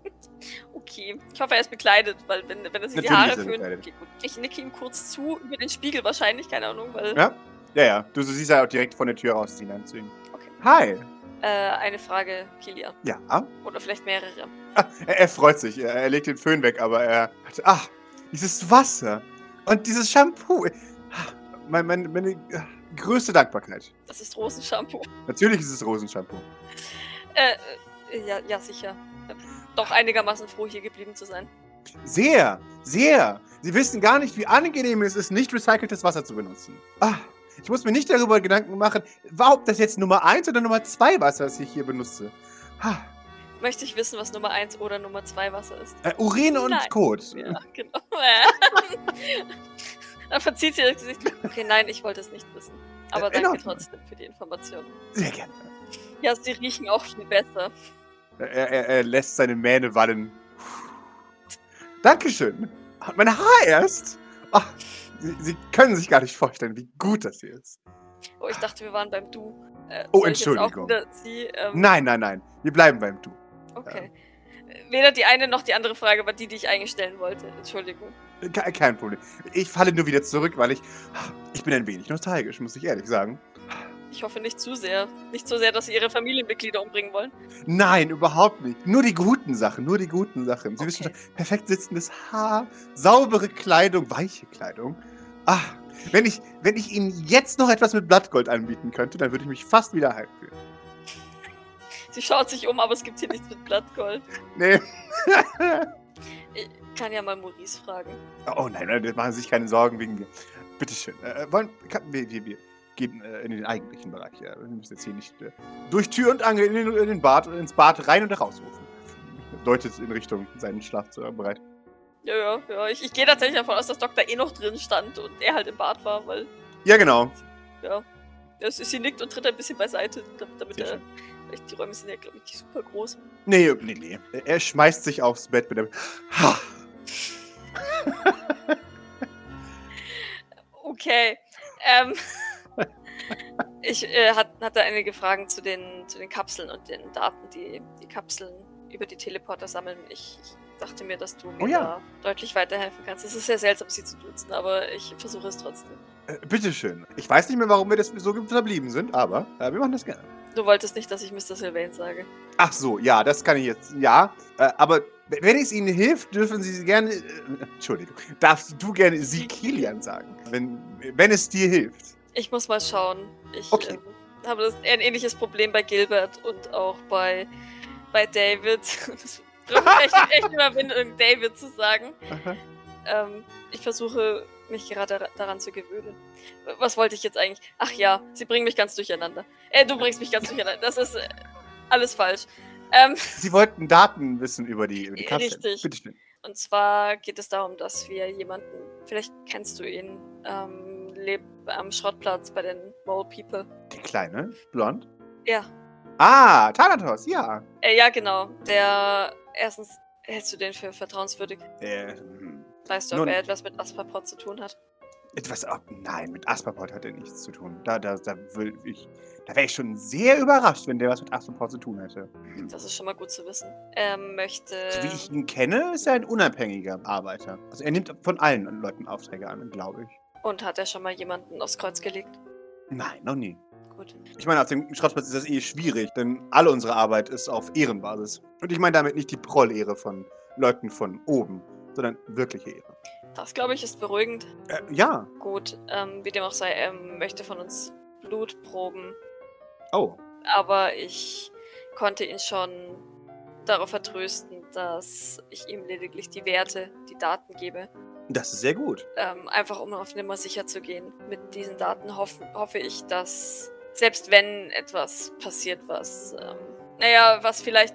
Okay. Ich hoffe, er ist bekleidet, weil wenn, wenn er sich die Haare föhnt. Okay, gut. Ich nicke ihm kurz zu, über den Spiegel wahrscheinlich, keine Ahnung, weil. Ja? Ja, ja. Du, siehst ja auch direkt von der Tür rausziehen dann zu ihm. Okay. Hi! Äh, eine Frage, Kilian. Ja. Oder vielleicht mehrere. Ah, er, er, freut sich. Er, er, legt den Föhn weg, aber er. Ach, dieses Wasser und dieses Shampoo. Mein, mein, meine größte Dankbarkeit. Das ist Rosenshampoo. Natürlich ist es Rosenshampoo. Äh, äh ja, ja, sicher doch einigermaßen froh, hier geblieben zu sein. Sehr, sehr. Sie wissen gar nicht, wie angenehm es ist, nicht recyceltes Wasser zu benutzen. Ah, ich muss mir nicht darüber Gedanken machen, ob das jetzt Nummer 1 oder Nummer 2 Wasser ist, das ich hier benutze. Ah. Möchte ich wissen, was Nummer 1 oder Nummer 2 Wasser ist? Äh, Urin und nein. Kot. Ja, genau. Dann verzieht sie das Gesicht. Okay, nein, ich wollte es nicht wissen. Aber äh, danke trotzdem für die Information. Sehr gerne. Ja, sie riechen auch viel besser. Er, er, er lässt seine Mähne wallen. Dankeschön. Mein Haar erst. Ach, Sie, Sie, können sich gar nicht vorstellen, wie gut das hier ist. Oh, ich dachte, wir waren beim Du. Äh, oh, Entschuldigung. Sie, ähm... Nein, nein, nein. Wir bleiben beim Du. Okay. Ja. Weder die eine noch die andere Frage war die, die ich eigentlich stellen wollte. Entschuldigung. Kein Problem. Ich falle nur wieder zurück, weil ich. Ich bin ein wenig nostalgisch, muss ich ehrlich sagen. Ich hoffe nicht zu sehr. Nicht so sehr, dass sie ihre Familienmitglieder umbringen wollen. Nein, überhaupt nicht. Nur die guten Sachen, nur die guten Sachen. Sie okay. wissen schon, perfekt sitzendes Haar, saubere Kleidung, weiche Kleidung. Ah, Wenn ich, wenn ich Ihnen jetzt noch etwas mit Blattgold anbieten könnte, dann würde ich mich fast wieder heim fühlen. Sie schaut sich um, aber es gibt hier nichts mit Blattgold. Nee. Ich kann ja mal Maurice fragen. Oh nein, nein, machen Sie sich keine Sorgen wegen mir. Bitteschön. Äh, wollen, kann, wir, wir, wir gehen äh, in den eigentlichen Bereich. Ja. Wir müssen jetzt hier nicht äh, durch Tür und Angel in den, in den Bad, ins Bad rein und rausrufen. Deutet in Richtung seinen Schlafzimmer bereit. Ja, ja, ja. Ich, ich gehe tatsächlich davon aus, dass Doktor eh noch drin stand und er halt im Bad war, weil, Ja, genau. ja. ja sie nickt und tritt ein bisschen beiseite, damit, Sehr er. schön. Die Räume sind ja, glaube ich, nicht super groß. Nee, nee, nee. Er schmeißt sich aufs Bett mit dem. Ha! Okay. Ähm. Ich äh, hat, hatte einige Fragen zu den, zu den Kapseln und den Daten, die die Kapseln über die Teleporter sammeln. Ich, ich dachte mir, dass du mir Oh ja. da deutlich weiterhelfen kannst. Es ist sehr seltsam, sie zu duzen, aber ich versuche es trotzdem. Äh, bitteschön. Ich weiß nicht mehr, warum wir das so verblieben sind, aber äh, wir machen das gerne. Du wolltest nicht, dass ich Mr. Sylvain sage. Ach so, ja, das kann ich jetzt. Ja, äh, aber wenn es Ihnen hilft, dürfen Sie gerne. Äh, Entschuldigung, darfst du gerne Sie Kilian sagen, wenn, wenn es dir hilft. Ich muss mal schauen. Ich Okay. ähm, habe das, ein ähnliches Problem bei Gilbert und auch bei, bei David. Bringt mich echt, echt Überwindung, David zu sagen. Ähm, ich versuche mich gerade ra- daran zu gewöhnen. Was wollte ich jetzt eigentlich? Ach ja, sie bringen mich ganz durcheinander. Äh, du bringst mich ganz durcheinander. Das ist äh, alles falsch. Ähm, Sie wollten Daten wissen über die, über die Kapsel. Richtig. Bitteschön. und zwar geht es darum, dass wir jemanden, vielleicht kennst du ihn, ähm, lebt am Schrottplatz bei den Mole People. Die Kleine, blond. Ja, Ah, Thanatos, ja. Äh, ja, genau. Der erstens hältst du den für vertrauenswürdig. Äh. Weißt du, ob er etwas mit Aspaport zu tun hat? Etwas. Oh, nein, mit Aspaport hat er nichts zu tun. Da, da, da will ich. Da wäre ich schon sehr überrascht, wenn der was mit Aspaport zu tun hätte. Hm. Das ist schon mal gut zu wissen. Er möchte. So wie ich ihn kenne, ist er ein unabhängiger Arbeiter. Also er nimmt von allen Leuten Aufträge an, glaube ich. Und hat er schon mal jemanden aufs Kreuz gelegt? Nein, noch nie. Gut. Ich meine, auf dem Schrottplatz ist das eh schwierig, denn alle unsere Arbeit ist auf Ehrenbasis. Und ich meine damit nicht die Prollehre von Leuten von oben, sondern wirkliche Ehre. Das, glaube ich, ist beruhigend. Äh, ja. Gut, ähm, wie dem auch sei, er möchte von uns Blutproben. Oh. Aber ich konnte ihn schon darauf vertrösten, dass ich ihm lediglich die Werte, die Daten gebe. Das ist sehr gut. ähm, einfach um auf Nummer sicher zu gehen. Mit diesen Daten hoff, hoffe ich, dass selbst wenn etwas passiert, was, ähm, naja, was vielleicht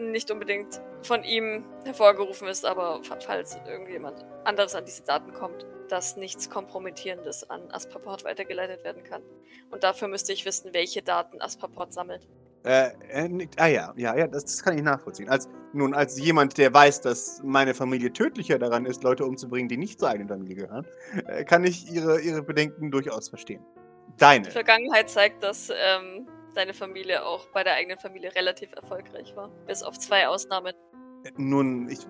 nicht unbedingt von ihm hervorgerufen ist, aber fa- falls irgendjemand anderes an diese Daten kommt, dass nichts Kompromittierendes an Aspaport weitergeleitet werden kann. Und dafür müsste ich wissen, welche Daten Aspaport sammelt. Äh, er nickt. Ah ja, ja, ja, das, das kann ich nachvollziehen. Als, nun, als jemand, der weiß, dass meine Familie tödlicher daran ist, Leute umzubringen, die nicht zur eigenen Familie gehören, äh, kann ich ihre, ihre Bedenken durchaus verstehen. Deine. Die Vergangenheit zeigt, dass ähm, deine Familie auch bei der eigenen Familie relativ erfolgreich war. Bis auf zwei Ausnahmen. Nun, ich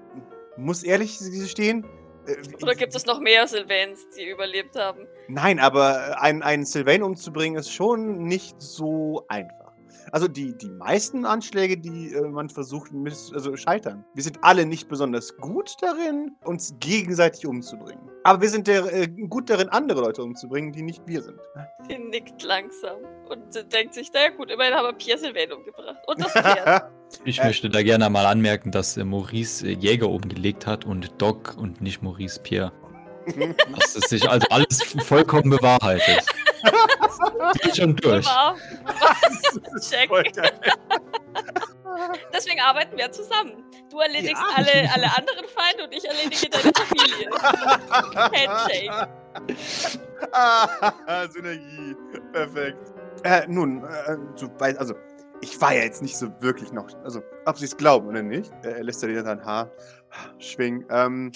muss ehrlich gestehen. äh, Oder gibt es noch mehr Sylvains, die überlebt haben? Nein, aber einen, einen Sylvain umzubringen ist schon nicht so einfach. Also die, die meisten Anschläge, die äh, man versucht, miss, also scheitern. Wir sind alle nicht besonders gut darin, uns gegenseitig umzubringen. Aber wir sind der, äh, gut darin, andere Leute umzubringen, die nicht wir sind. Die nickt langsam und denkt sich, naja gut, immerhin haben wir Pierre Sylvain umgebracht. Und das Pferd. Ich Äh. möchte da gerne mal anmerken, dass äh, Maurice äh, Jäger umgelegt hat und Doc und nicht Maurice Pierre. Dass es sich also alles vollkommen bewahrheitet. Geht schon durch. Check. Deswegen arbeiten wir zusammen. Du erledigst Ja. alle, alle anderen Feinde und ich erledige deine Familie. Handshake. ah, Synergie. Perfekt. Äh, nun, äh, du weißt, also, ich war ja jetzt nicht so wirklich noch, also, ob sie es glauben oder nicht, äh, er lässt dir sein Haar schwingen. Ähm,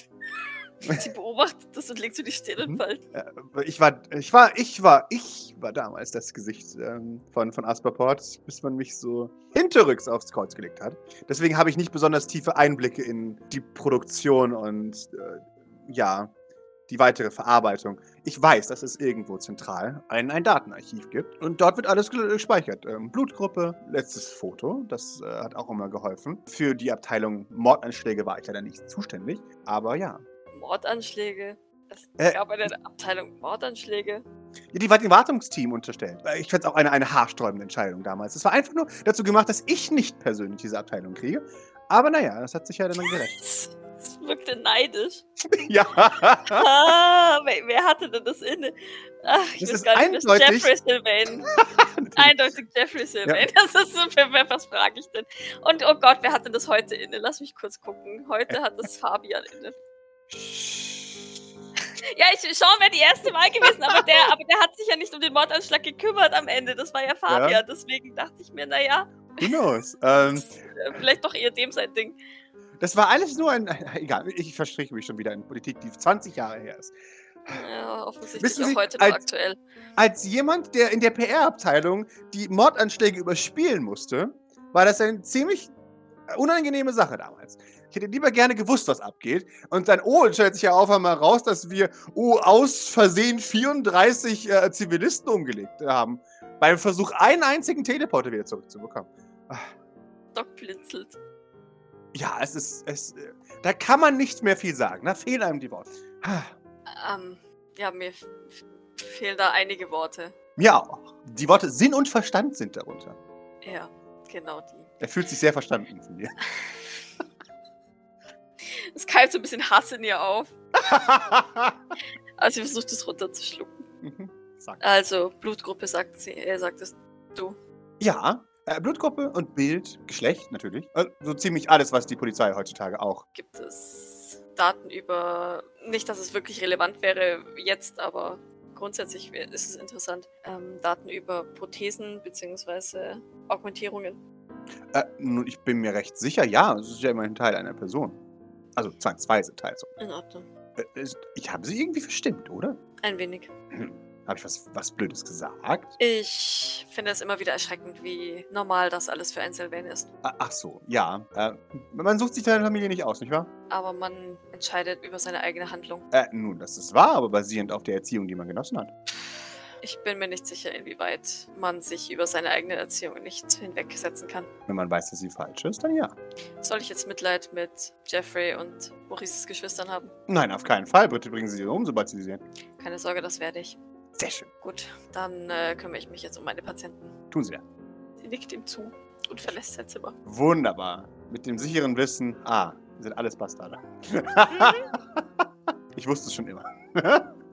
Sie beobachtet das und legt so die Stirn in Mhm. Falten. äh, ich war, ich war, ich war, ich war damals das Gesicht ähm, von, von Asperport, bis man mich so hinterrücks aufs Kreuz gelegt hat. Deswegen habe ich nicht besonders tiefe Einblicke in die Produktion und, äh, ja, die weitere Verarbeitung. Ich weiß, dass es irgendwo zentral ein, ein Datenarchiv gibt und dort wird alles ge- gespeichert. Ähm, Blutgruppe, letztes Foto, das äh, hat auch immer geholfen. Für die Abteilung Mordanschläge war ich leider nicht zuständig, aber ja. Mordanschläge. Es Äh, gab eine Abteilung Mordanschläge. Ja, die war dem Wartungsteam unterstellt. Äh, Ich fand es auch eine, eine haarsträubende Entscheidung damals. Es war einfach nur dazu gemacht, dass ich nicht persönlich diese Abteilung kriege. Aber naja, das hat sich ja dann gerecht. Es wirkte neidisch. ja. Ah, wer, wer hatte denn das inne? Ach, ich Das ist gar nicht, eindeutig- Jeffrey Sylvain. Eindeutig Jeffrey Sylvain. Das ist wer, was frage ich denn? Und oh Gott, wer hatte das heute inne? Lass mich kurz gucken. Heute hat das Fabian inne. Ja, ich, Sean wäre die erste Wahl gewesen, aber der, aber der hat sich ja nicht um den Mordanschlag gekümmert am Ende. Das war ja Fabian. Deswegen dachte ich mir, naja, Who knows? Ähm, äh, vielleicht doch eher dem sein Ding. das war alles nur ein. Egal, ich verstricke mich schon wieder in Politik, die 20 Jahre her ist. Ja, offensichtlich Wissen Sie, auch heute noch als- aktuell. Als jemand, der in der PR-Abteilung die Mordanschläge überspielen musste, war das eine ziemlich unangenehme Sache damals. Ich hätte lieber gerne gewusst, was abgeht. Und dann, oh, es stellt sich ja auf einmal raus, dass wir oh, aus Versehen 34 äh, Zivilisten umgelegt haben. Beim Versuch, einen einzigen Teleporter wieder zurückzubekommen. Doc blinzelt. Ja, es ist. Es, äh, da kann man nicht mehr viel sagen. Da fehlen einem die Worte. Ähm, ja, mir fehlen da einige Worte. Auch. Die Worte Sinn und Verstand sind darunter. Ja, genau die. Er fühlt sich sehr verstanden von dir. Keimt so ein bisschen Hass in ihr auf. Also sie versucht es runterzuschlucken. Mhm. Also, Blutgruppe sagt sie, er sagt es du. Ja, äh, Blutgruppe und Bild, Geschlecht natürlich. Äh, so ziemlich alles, was die Polizei heutzutage auch. Gibt es Daten über, nicht, dass es wirklich relevant wäre jetzt, aber grundsätzlich ist es interessant, ähm, Daten über Prothesen bzw. Augmentierungen. Äh, nun, ich bin mir recht sicher, ja, es ist ja immerhin Teil einer Person. Also zwangsweise Teil so. In Ordnung. Äh, es- ich habe sie irgendwie verstimmt, oder? Ein wenig. Habe ich was, was Blödes gesagt? Ich finde es immer wieder erschreckend, wie normal das alles für ein Sylvain ist. Ach so, ja. Äh, man sucht sich seine Familie nicht aus, nicht wahr? Aber man entscheidet über seine eigene Handlung. Äh, nun, das ist wahr, aber basierend auf der Erziehung, die man genossen hat. Ich bin mir nicht sicher, inwieweit man sich über seine eigene Erziehung nicht hinwegsetzen kann. Wenn man weiß, dass sie falsch ist, dann ja. Soll ich jetzt Mitleid mit Jeffrey und Maurices Geschwistern haben? Nein, auf keinen Fall. Bitte bringen Sie sie um, sobald Sie sie sehen. Keine Sorge, das werde ich. Sehr schön. Gut, dann äh, kümmere ich mich jetzt um meine Patienten. Tun Sie das. Sie nickt ihm zu und verlässt sein Zimmer. Wunderbar. Mit dem sicheren Wissen, ah, wir sind alles Bastarde. ich wusste es schon immer.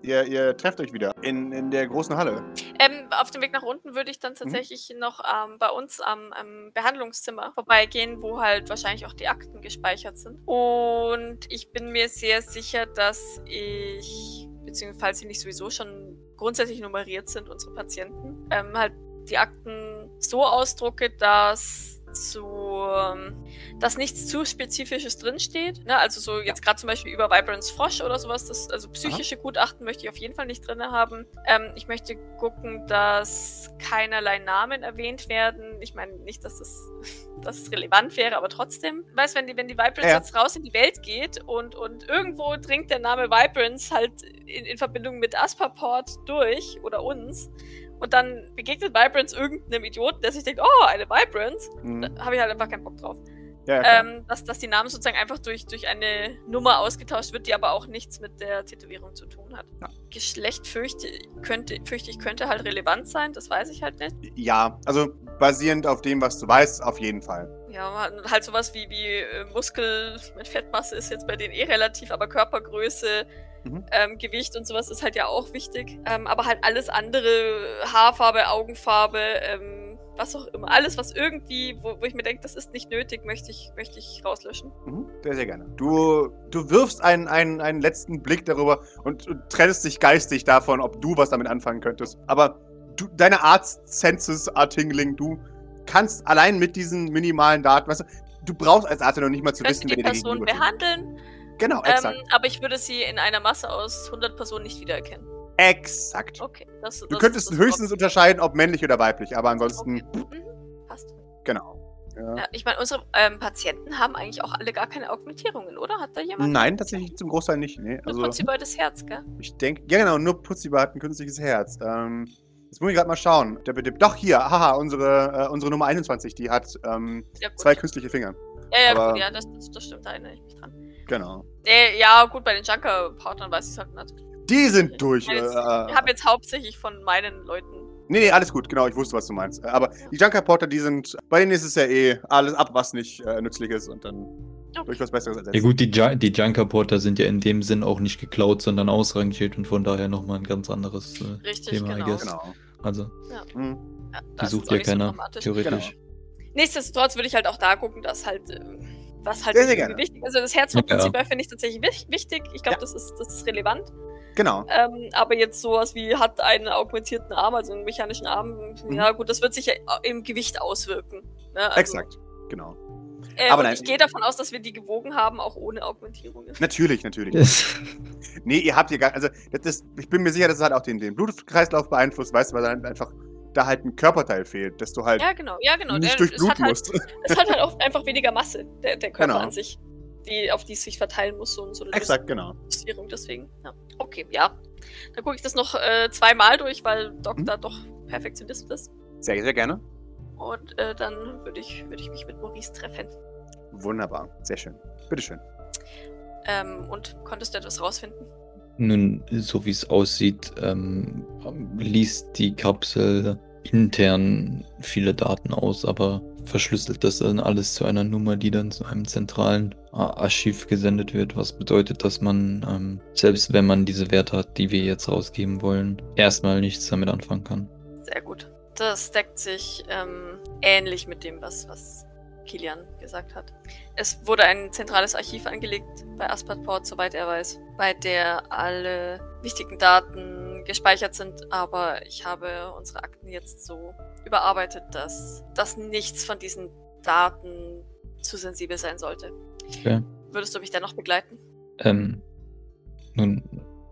Ihr, ihr trefft euch wieder in, in der großen Halle. Ähm, auf dem Weg nach unten würde ich dann tatsächlich noch ähm, bei uns am, am Behandlungszimmer vorbeigehen, wo halt wahrscheinlich auch die Akten gespeichert sind. Und ich bin mir sehr sicher, dass ich, beziehungsweise falls sie nicht sowieso schon grundsätzlich nummeriert sind, unsere Patienten, ähm, halt die Akten so ausdrucke, dass zu, ähm, dass nichts zu Spezifisches drinsteht. Ne? Also so jetzt gerade zum Beispiel über Vibrance Frosch oder sowas. Das, also psychische Gutachten möchte ich auf jeden Fall nicht drin haben. Ähm, ich möchte gucken, dass keinerlei Namen erwähnt werden. Ich meine nicht, dass es, dass es relevant wäre, aber trotzdem. Weißt wenn die, wenn die Vibrance Ja. jetzt raus in die Welt geht und, und irgendwo dringt der Name Vibrance halt in, in Verbindung mit Asperport durch oder uns. Und dann begegnet Vibrance irgendeinem Idioten, der sich denkt, oh, eine Vibrance. Mhm. Da habe ich halt einfach keinen Bock drauf. Ja. Ähm, dass, dass die Namen sozusagen einfach durch, durch eine Nummer ausgetauscht wird, die aber auch nichts mit der Tätowierung zu tun hat. Ja. Geschlecht fürchte, könnte, fürchte ich könnte halt relevant sein, das weiß ich halt nicht. ja, also basierend auf dem, was du weißt, auf jeden Fall. Ja, halt sowas wie, wie äh, Muskel mit Fettmasse ist jetzt bei denen eh relativ, aber Körpergröße, Mhm. ähm, Gewicht und sowas ist halt ja auch wichtig. Ähm, aber halt alles andere, Haarfarbe, Augenfarbe, ähm, was auch immer, alles, was irgendwie, wo, wo ich mir denke, das ist nicht nötig, möchte ich, möchte ich rauslöschen. Mhm. Sehr, sehr gerne. Du, du wirfst einen, einen, einen letzten Blick darüber und, und trennst dich geistig davon, ob du was damit anfangen könntest. Aber du, deine Arzt-Senses, Artingling, du kannst allein mit diesen minimalen Daten, weißt du, du brauchst als Arzt ja noch nicht mal zu könnte wissen, wer die Person behandeln, Genau, ähm, exakt. aber ich würde sie in einer Masse aus 100 Personen nicht wiedererkennen. exakt. Okay, das, Du das könntest das höchstens unterscheiden, ob männlich oder weiblich, aber ansonsten, Okay. Mhm, passt. genau. Ja. Ja, ich meine, unsere ähm, Patienten haben eigentlich auch alle gar keine Augmentierungen, oder? Hat da jemand? Nein, tatsächlich zum Großteil nicht. Nee. Nur Also, Putziboy das Herz, gell? ich denke, ja genau, nur Putzibar hat ein künstliches Herz. Ähm, jetzt muss ich gerade mal schauen. Doch, hier, haha, unsere, äh, unsere Nummer 21, die hat ähm, Ja, zwei künstliche Finger. ja, ja, aber- gut, ja, das, das, das stimmt, da erinnere ich mich dran. Genau. Äh, ja, gut, bei den Junker-Partnern weiß ich es halt nicht. Die sind durch. Ich Äh, habe jetzt hauptsächlich von meinen Leuten. nee, nee, alles gut, genau, ich wusste, was du meinst. Aber die Junker-Porter, die sind, bei denen ist es ja eh alles ab, was nicht äh, nützlich ist und dann durch was Besseres ersetzt. Ja gut, die, Ju die Junker-Porter sind ja in dem Sinn auch nicht geklaut, sondern ausrangiert und von daher nochmal ein ganz anderes äh, Richtig, Thema, I genau. guess. Genau. Also. Ja, die das ist sucht ja so keiner, dramatisch. theoretisch. Nichtsdestotrotz würde ich halt auch da gucken, dass halt, ähm, was halt Sehr, sehr gerne. wichtig Also das Herzogprinzip finde ich tatsächlich wich- wichtig. Ich glaube, Ja. das, ist, das ist relevant. Genau. Ähm, aber jetzt sowas wie hat einen augmentierten Arm, also einen mechanischen Arm, Mhm. ja gut, das wird sich ja im Gewicht auswirken. Ne? Also, Exakt. Genau. Äh, Aber nein. ich gehe davon aus, dass wir die gewogen haben, auch ohne Augmentierungen. Natürlich, natürlich. Yes. Nee, ihr habt hier gar, also das ich bin mir sicher, dass es halt auch den, den Blutkreislauf beeinflusst, weißt du, weil dann einfach da halt ein Körperteil fehlt, dass du halt Ja, genau, ja, genau. nicht durchbluten hat halt, musst. es hat halt auch einfach weniger Masse, der, der Körper Genau. an sich, die, auf die es sich verteilen muss, so, so eine Exakt, genau. Deswegen. Ja. Okay, ja. Dann gucke ich das noch äh, zweimal durch, weil Doc Mhm. da doch Perfektionist ist. Sehr, sehr gerne. Und äh, dann würde ich, würd ich mich mit Maurice treffen. Wunderbar. Sehr schön. Bitteschön. Ähm, und konntest du etwas rausfinden? Nun, so wie es aussieht, ähm, liest die Kapsel intern viele Daten aus, aber verschlüsselt das dann alles zu einer Nummer, die dann zu einem zentralen Archiv gesendet wird, was bedeutet, dass man, ähm, selbst wenn man diese Werte hat, die wir jetzt rausgeben wollen, erstmal nichts damit anfangen kann. Sehr gut. Das deckt sich ähm, ähnlich mit dem, was, was Kilian gesagt hat. Es wurde ein zentrales Archiv angelegt bei Asperport, soweit er weiß, bei der alle wichtigen Daten gespeichert sind, aber ich habe unsere Akten jetzt so überarbeitet, dass, dass nichts von diesen Daten zu sensibel sein sollte. Okay. Würdest du mich dennoch begleiten? Ähm, nun,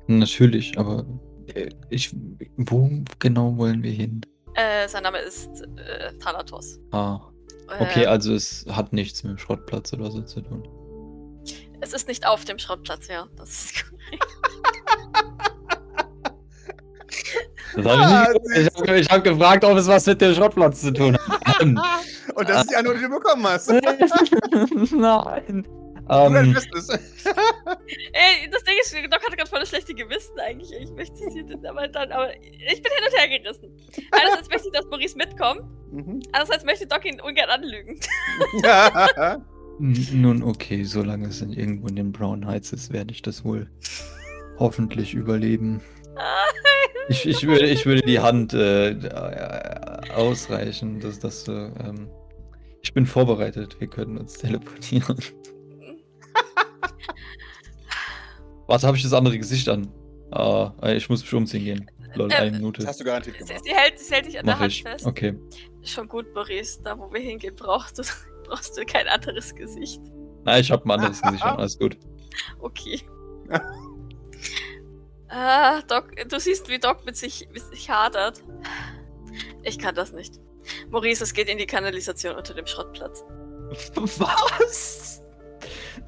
natürlich, aber äh, ich, wo genau wollen wir hin? Äh, sein Name ist äh, Thanatos. Ah, okay, Äh, also es hat nichts mit dem Schrottplatz oder so zu tun. Es ist nicht auf dem Schrottplatz, ja. Das ist Das Ah, hab ich nicht gewusst. ich habe hab gefragt, ob es was mit dem Schrottplatz zu tun hat. Und das ist die Antwort, die du bekommen hast. Nein. Ähm. Ey, das Ding ist, Doc hatte gerade voll das schlechte Gewissen eigentlich. Ich möchte sie aber dann, aber ich bin hin und her gerissen. Einerseits möchte ich, dass Maurice mitkommt, Mhm. andererseits möchte Doc ihn ungern anlügen. nun, okay, solange es in irgendwo in den Brown Heights ist, werde ich das wohl hoffentlich überleben. Ich, ich, würde, ich würde die Hand äh, äh, ausreichen, dass das. Äh, ich bin vorbereitet, wir können uns teleportieren. Warte, habe ich das andere Gesicht an? Ah, ich muss mich umziehen gehen. Lol, Ähm, eine Das Minute. hast du garantiert Sie, gemacht. sie, hält, sie hält dich an der Mach Hand ich. fest. Okay. Schon gut, Maurice. Da, wo wir hingehen, brauchst du, brauchst du kein anderes Gesicht. Nein, ich habe ein anderes Gesicht an, alles gut. Okay. ah, Doc, du siehst, wie Doc mit sich, mit sich hadert. Ich kann das nicht. Maurice, es geht in die Kanalisation unter dem Schrottplatz. Was?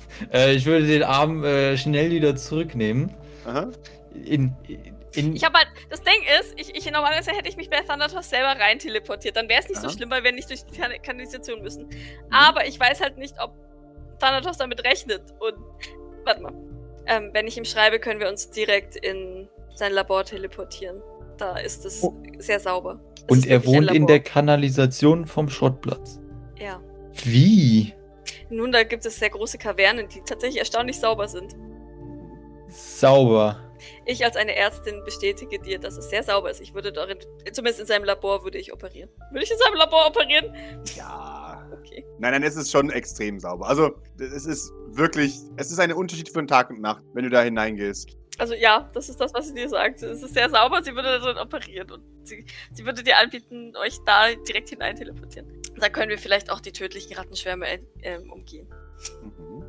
Äh, ich würde den Arm äh, schnell wieder zurücknehmen. Aha. In, in, Ich habe halt, das Ding ist, ich, ich normalerweise hätte ich mich bei Thanatos selber rein teleportiert. Dann wäre es nicht so Aha. schlimm, weil wir nicht durch die Kan- Kanalisation müssen. Aber ich weiß halt nicht, ob Thanatos damit rechnet. Und warte mal. Ähm, wenn ich ihm schreibe, können wir uns direkt in sein Labor teleportieren. Da ist es Oh. sehr sauber. Es und er wohnt in der Kanalisation vom Schrottplatz. Ja. Wie? Nun, da gibt es sehr große Kavernen, die tatsächlich erstaunlich sauber sind. Sauber. Ich als eine Ärztin bestätige dir, dass es sehr sauber ist. Ich würde darin, zumindest in seinem Labor würde ich operieren. Würde ich in seinem Labor operieren? Ja. Okay. Nein, nein, es ist schon extrem sauber. Also, es ist wirklich, es ist ein Unterschied von Tag und Nacht, wenn du da hineingehst. Also ja, das ist das, was sie dir sagt. Es ist sehr sauber, sie würde darin operieren und sie, sie würde dir anbieten, euch da direkt hinein teleportieren. Dann können wir vielleicht auch die tödlichen Rattenschwärme ähm, umgehen. Mhm.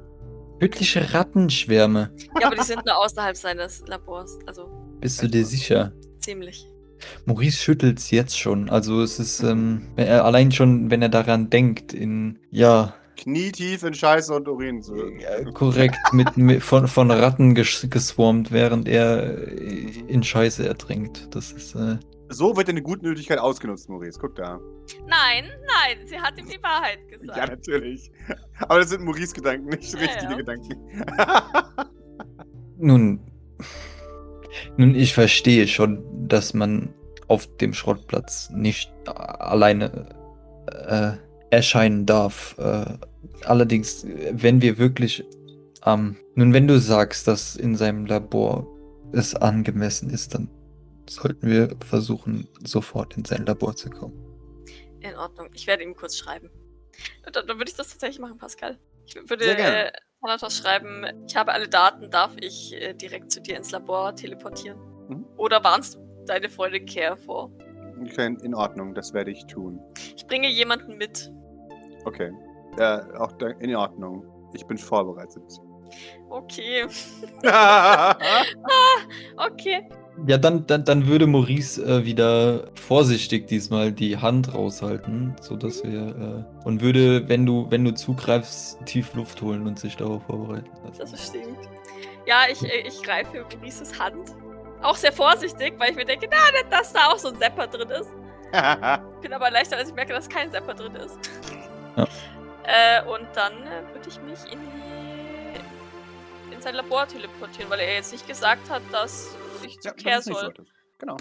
Tödliche Rattenschwärme. Ja, aber die sind nur außerhalb seines Labors. Also Bist du dir sicher? ziemlich. Maurice schüttelt's jetzt schon. Also es ist, ähm, wenn er, allein schon, wenn er daran denkt, in, ja, Knietief in Scheiße und Urin zu. Ja, korrekt, mit, mit, von, von Ratten ges geswarmt, während er äh, in Scheiße ertrinkt. Das ist, äh, So wird deine Gutmütigkeit ausgenutzt, Maurice. Guck da. Nein, nein, sie hat ihm die Wahrheit gesagt. Ja, natürlich. Aber das sind Maurice-Gedanken, nicht Ja, richtige ja. Gedanken. nun, Nun, ich verstehe schon, dass man auf dem Schrottplatz nicht alleine äh, erscheinen darf. Äh, allerdings, wenn wir wirklich ähm, nun, wenn du sagst, dass in seinem Labor es angemessen ist, dann sollten wir versuchen, sofort in sein Labor zu kommen. In Ordnung. Ich werde ihm kurz schreiben. Dann, dann würde ich das tatsächlich machen, Pascal. Ich würde äh, Thanatos schreiben, ich habe alle Daten, darf ich äh, direkt zu dir ins Labor teleportieren? Mhm. Oder warnst du deine Freundin Care vor? Okay, in Ordnung, das werde ich tun. Ich bringe jemanden mit. Okay. Ja, auch da, in Ordnung. Ich bin vorbereitet. Okay. Okay. Ja, dann, dann, dann würde Maurice äh, wieder vorsichtig diesmal die Hand raushalten, sodass wir äh, und würde, wenn du, wenn du zugreifst, tief Luft holen und sich darauf vorbereiten lassen. Das stimmt. Ja, ich, äh, ich greife Maurices Hand. Auch sehr vorsichtig, weil ich mir denke, na, dass da auch so ein Sepper drin ist. Ich bin aber leichter, als ich merke, dass kein Sepper drin ist. Ja. Äh, und dann äh, würde ich mich in, die, in sein Labor teleportieren, weil er jetzt nicht gesagt hat, dass ich zu Ja, so. Genau.